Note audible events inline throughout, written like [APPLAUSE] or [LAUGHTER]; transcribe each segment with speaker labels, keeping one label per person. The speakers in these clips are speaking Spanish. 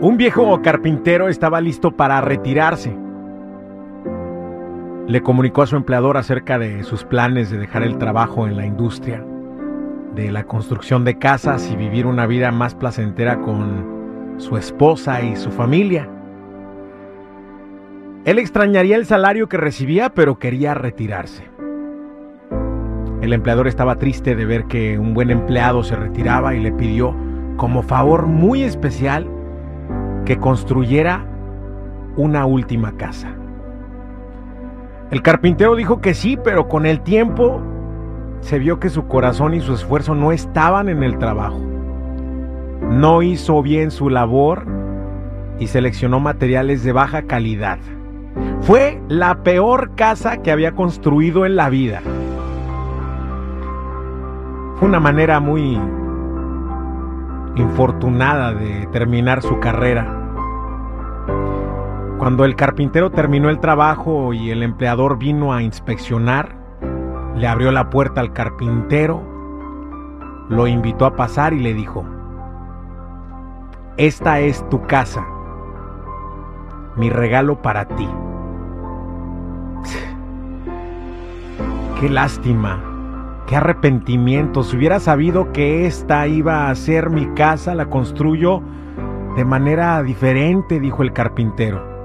Speaker 1: Un viejo carpintero estaba listo para retirarse. Le comunicó a su empleador acerca de sus planes de dejar el trabajo en la industria, de la construcción de casas y vivir una vida más placentera con su esposa y su familia. Él extrañaría el salario que recibía, pero quería retirarse. El empleador estaba triste de ver que un buen empleado se retiraba y le pidió, como favor muy especial, que construyera una última casa. El carpintero dijo que sí, pero con el tiempo se vio que su corazón y su esfuerzo no estaban en el trabajo. No hizo bien su labor y seleccionó materiales de baja calidad. Fue la peor casa que había construido en la vida. Fue una manera muy infortunada de terminar su carrera. Cuando el carpintero terminó el trabajo y el empleador vino a inspeccionar, le abrió la puerta al carpintero, lo invitó a pasar y le dijo, esta es tu casa, mi regalo para ti. [LAUGHS] Qué lástima Qué arrepentimiento. Si hubiera sabido que esta iba a ser mi casa, la construyo de manera diferente, dijo el carpintero.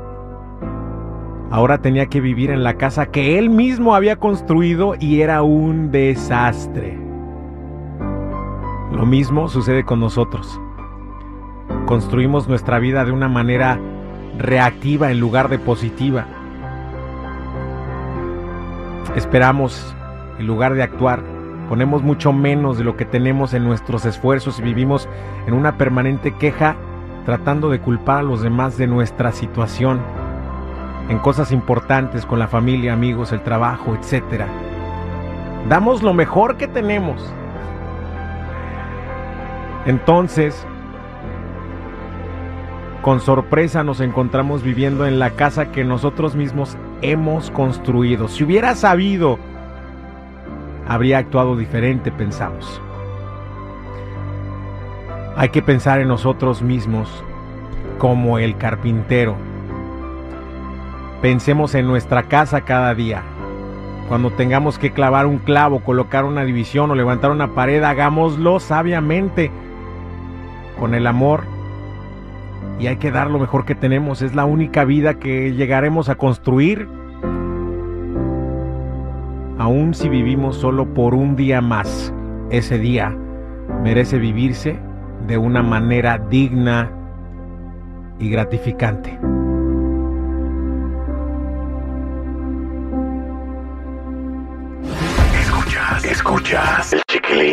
Speaker 1: Ahora tenía que vivir en la casa que él mismo había construido y era un desastre. Lo mismo sucede con nosotros. Construimos nuestra vida de una manera reactiva en lugar de positiva. Esperamos en lugar de actuar ponemos mucho menos de lo que tenemos en nuestros esfuerzos y vivimos en una permanente queja tratando de culpar a los demás de nuestra situación, en cosas importantes con la familia, amigos, el trabajo, etc. Damos lo mejor que tenemos. Entonces, con sorpresa nos encontramos viviendo en la casa que nosotros mismos hemos construido. Si hubiera sabido habría actuado diferente, pensamos. Hay que pensar en nosotros mismos como el carpintero. Pensemos en nuestra casa cada día. Cuando tengamos que clavar un clavo, colocar una división o levantar una pared, hagámoslo sabiamente, con el amor. Y hay que dar lo mejor que tenemos. Es la única vida que llegaremos a construir aun si vivimos solo por un día más, ese día merece vivirse de una manera digna y gratificante.
Speaker 2: Escuchas el chiquilín.